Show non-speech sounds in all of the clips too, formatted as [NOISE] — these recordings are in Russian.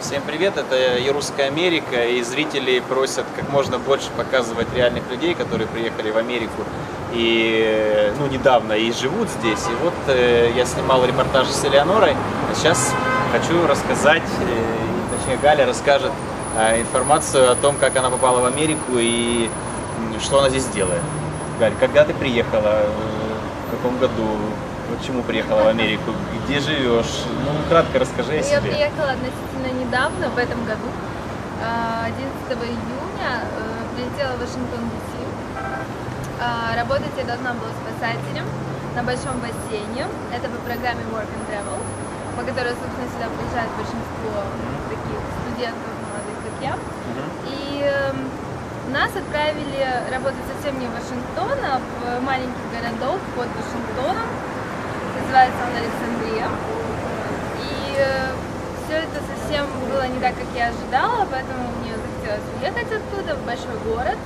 Всем привет, это Ярусская Америка, и зрители просят как можно больше показывать реальных людей, которые приехали в Америку и ну, недавно и живут здесь. И вот э, я снимал репортаж с Элеонорой, а сейчас хочу рассказать, э, точнее Галя расскажет э, информацию о том, как она попала в Америку и что она здесь делает. Галь, когда ты приехала, э, в каком году, Почему приехала в Америку? Где живешь? Ну, кратко расскажи о себе. Я приехала относительно недавно, в этом году. 11 а, июня э, прилетела в Вашингтон, Д.С. А, работать я должна была спасателем на большом бассейне. Это по программе Work and Travel, по которой, собственно, сюда приезжает большинство таких студентов молодых, как я. И эм, нас отправили работать совсем не в Вашингтон, а в маленький городок под Вашингтоном называется он Александрия. И э, все это совсем было не так, как я ожидала, поэтому мне захотелось уехать оттуда в большой город.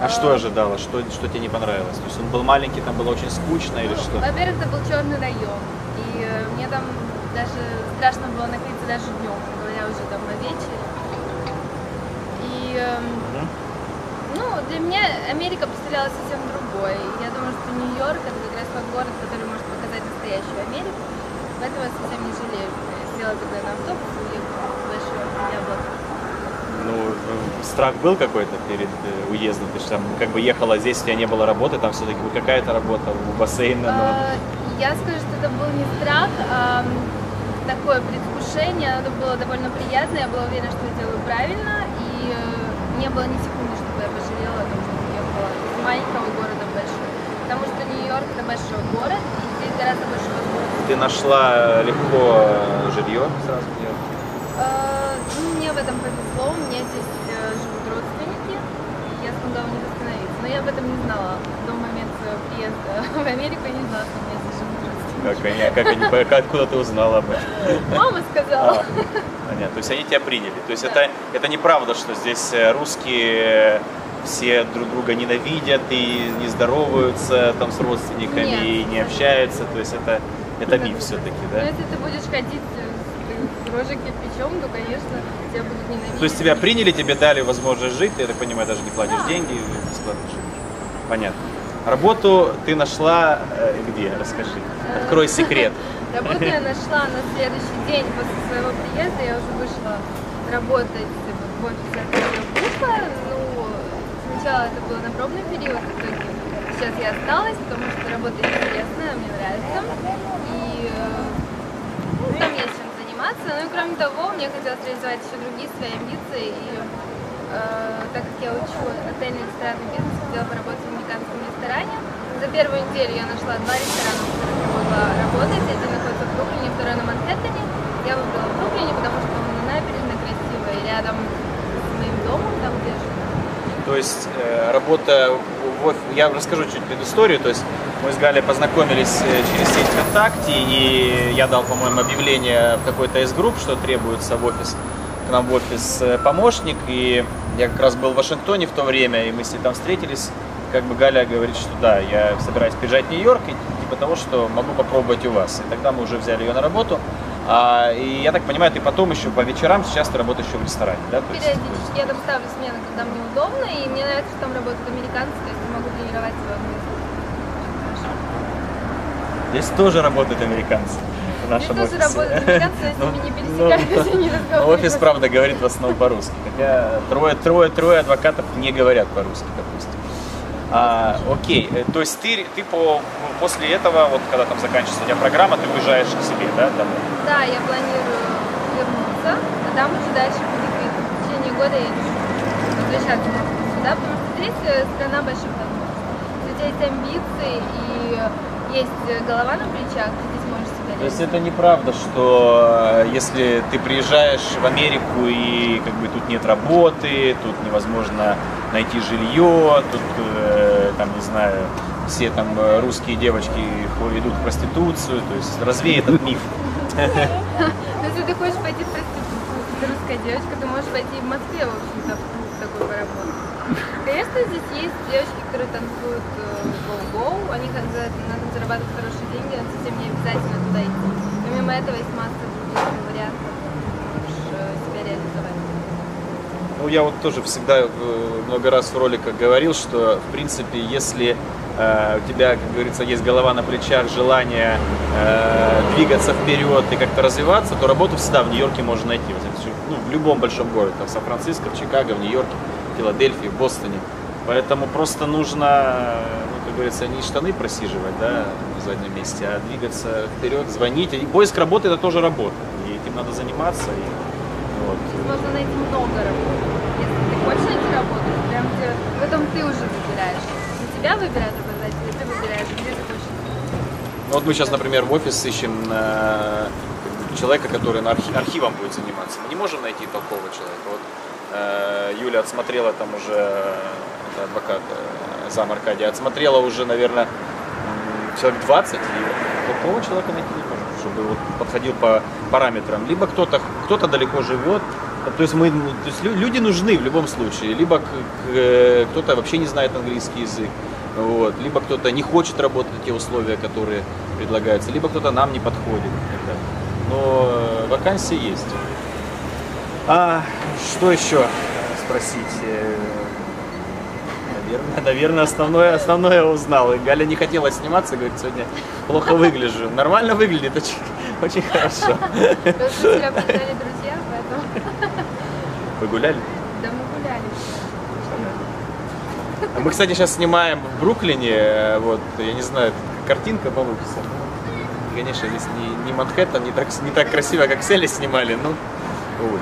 А, а что ожидала? Что, что тебе не понравилось? То есть он был маленький, там было очень скучно или ну, что? Во-первых, это был черный район. И э, мне там даже страшно было находиться даже днем, говоря уже там о вечере. И угу. ну, для меня Америка представлялась совсем другой. Я думаю, что Нью-Йорк это как раз тот город, который может настоящую Америку. Поэтому я совсем не жалею, что я села тогда на автобус и уехала в большое яблоко. Ну, э, страх был какой-то перед э, уездом? Ты же там как бы ехала здесь, у тебя не было работы, там все-таки какая-то работа у бассейна? Но... А, я скажу, что это был не страх, а такое предвкушение, это было довольно приятно, я была уверена, что я делаю правильно, и э, не было ни секунды, чтобы я пожалела о том, что уехала из маленького города в большой. Потому что Нью-Йорк это большой город, и здесь гораздо больше возможностей. Ты нашла легко жилье сразу где? А, ну, мне в этом повезло, у меня здесь э, живут родственники, и я смогла у них остановиться. Но я об этом не знала до момента приезда в Америку, я не знала, что у меня здесь живут родственники. Как они, как они, откуда ты узнала об этом? Мама сказала. А, понятно, то есть они тебя приняли. То есть да. это, это неправда, что здесь э, русские все друг друга ненавидят и не здороваются там с родственниками Нет. и не общаются. То есть это, это миф все-таки, да? Ну, если ты будешь ходить с рожей кирпичом, то, конечно, тебя будут ненавидеть. То есть тебя приняли, тебе дали возможность жить, ты, я так понимаю, даже не платишь да. деньги, бесплатно живешь. Понятно. Работу ты нашла э, где? Расскажи. Э, Открой секрет. [LAUGHS] Работу я нашла на следующий день после своего приезда. Я уже вышла работать в офисе Буха. Ну, сначала это было на пробный период, в итоге сейчас я осталась, потому что работа интересная, мне нравится. И ну, там есть чем заниматься. Ну и кроме того, мне хотелось реализовать еще другие свои амбиции. И э, так как я учу отельный ресторанный бизнес, хотела поработать в американском ресторане. За первую неделю я нашла два ресторана, в которых я могла работать. Один находится в Бруклине, второй на Манхэттене. Я выбрала в Бруклине, потому что он на набережной красивый, рядом с моим домом, там где я живу. То есть э, работа в я расскажу чуть предысторию, то есть мы с Галей познакомились э, через сеть ВКонтакте, и я дал, по-моему, объявление в какой-то из групп, что требуется в офис, к нам в офис э, помощник, и я как раз был в Вашингтоне в то время, и мы с ней там встретились, как бы Галя говорит, что да, я собираюсь приезжать в Нью-Йорк, и типа того, что могу попробовать у вас. И тогда мы уже взяли ее на работу, а, и я так понимаю, ты потом еще по вечерам сейчас ты работаешь еще в ресторане, да? Периодически я там ставлю смены, когда мне удобно, и мне нравится, что там работают американцы, то есть я могу тренировать свой английский. Здесь тоже работают американцы. В нашем Здесь тоже работают американцы, с ними не пересекаюсь, не разговариваю. Офис, правда, говорит в основном по-русски, хотя трое, трое, трое адвокатов не говорят по-русски, допустим. А, окей, э, то есть ты, ты по, после этого, вот когда там заканчивается у тебя программа, ты уезжаешь к себе, да, домой? Да, я планирую вернуться, а там уже дальше будет. В течение года я решу возвращаться сюда, потому что здесь э, страна больших возможностей. Тебя есть амбиции и есть голова на плечах, ты здесь можешь себя То есть это неправда, что э, если ты приезжаешь в Америку и как бы тут нет работы, тут невозможно найти жилье, тут э, там, не знаю, все там э, русские девочки идут в проституцию, то есть развей этот [LAUGHS] миф. Если ты хочешь пойти в проституцию, ты русская девочка, ты можешь пойти в Москве, в общем-то, в такой поработать. Конечно, здесь есть девочки, которые танцуют гоу-гоу, э, они на этом зарабатывают хорошие деньги, но совсем не обязательно туда идти. Помимо этого есть масса других вариантов. Можешь Ну, я вот тоже всегда э, много раз в роликах говорил, что, в принципе, если э, у тебя, как говорится, есть голова на плечах, желание э, двигаться вперед и как-то развиваться, то работу всегда в Нью-Йорке можно найти. Это, ну, в любом большом городе, там, в Сан-Франциско, в Чикаго, в Нью-Йорке, Филадельфии, в Бостоне. Поэтому просто нужно, ну, как говорится, не штаны просиживать, да, в заднем месте, а двигаться вперед, звонить. И поиск работы это тоже работа. И этим надо заниматься. И, вот. Можно найти много работы. Если ты хочешь найти работу, прям где, в этом ты уже выбираешь. За тебя выбирают работодатели, ты выбираешь, где ты хочешь. Ну, вот мы сейчас, например, в офис ищем э, человека, который на архи- архивом будет заниматься. Мы не можем найти толкового человека. Вот э, Юля отсмотрела там уже, э, это адвокат э, зам Аркадия, отсмотрела уже, наверное, человек 20, и толкового человека найти не можем, чтобы вот подходил по параметрам. Либо кто-то кто-то далеко живет, то есть, мы, то есть лю- люди нужны в любом случае. Либо э, кто-то вообще не знает английский язык, вот. либо кто-то не хочет работать на те условия, которые предлагаются, либо кто-то нам не подходит. Но э, вакансии есть. А что еще спросить? Э, Наверное, [LAUGHS] наверное, основное, основное я узнал. И Галя не хотела сниматься, говорит, сегодня плохо выгляжу. Нормально выглядит, очень, [LAUGHS] очень хорошо. Просто тебя познали друзья, поэтому Вы гуляли? да мы гуляли. А Мы, кстати, сейчас снимаем в Бруклине, э, вот, я не знаю, картинка получится. Конечно, здесь не, не Манхэттен, не так, не так красиво, как в Селе снимали, но, увы.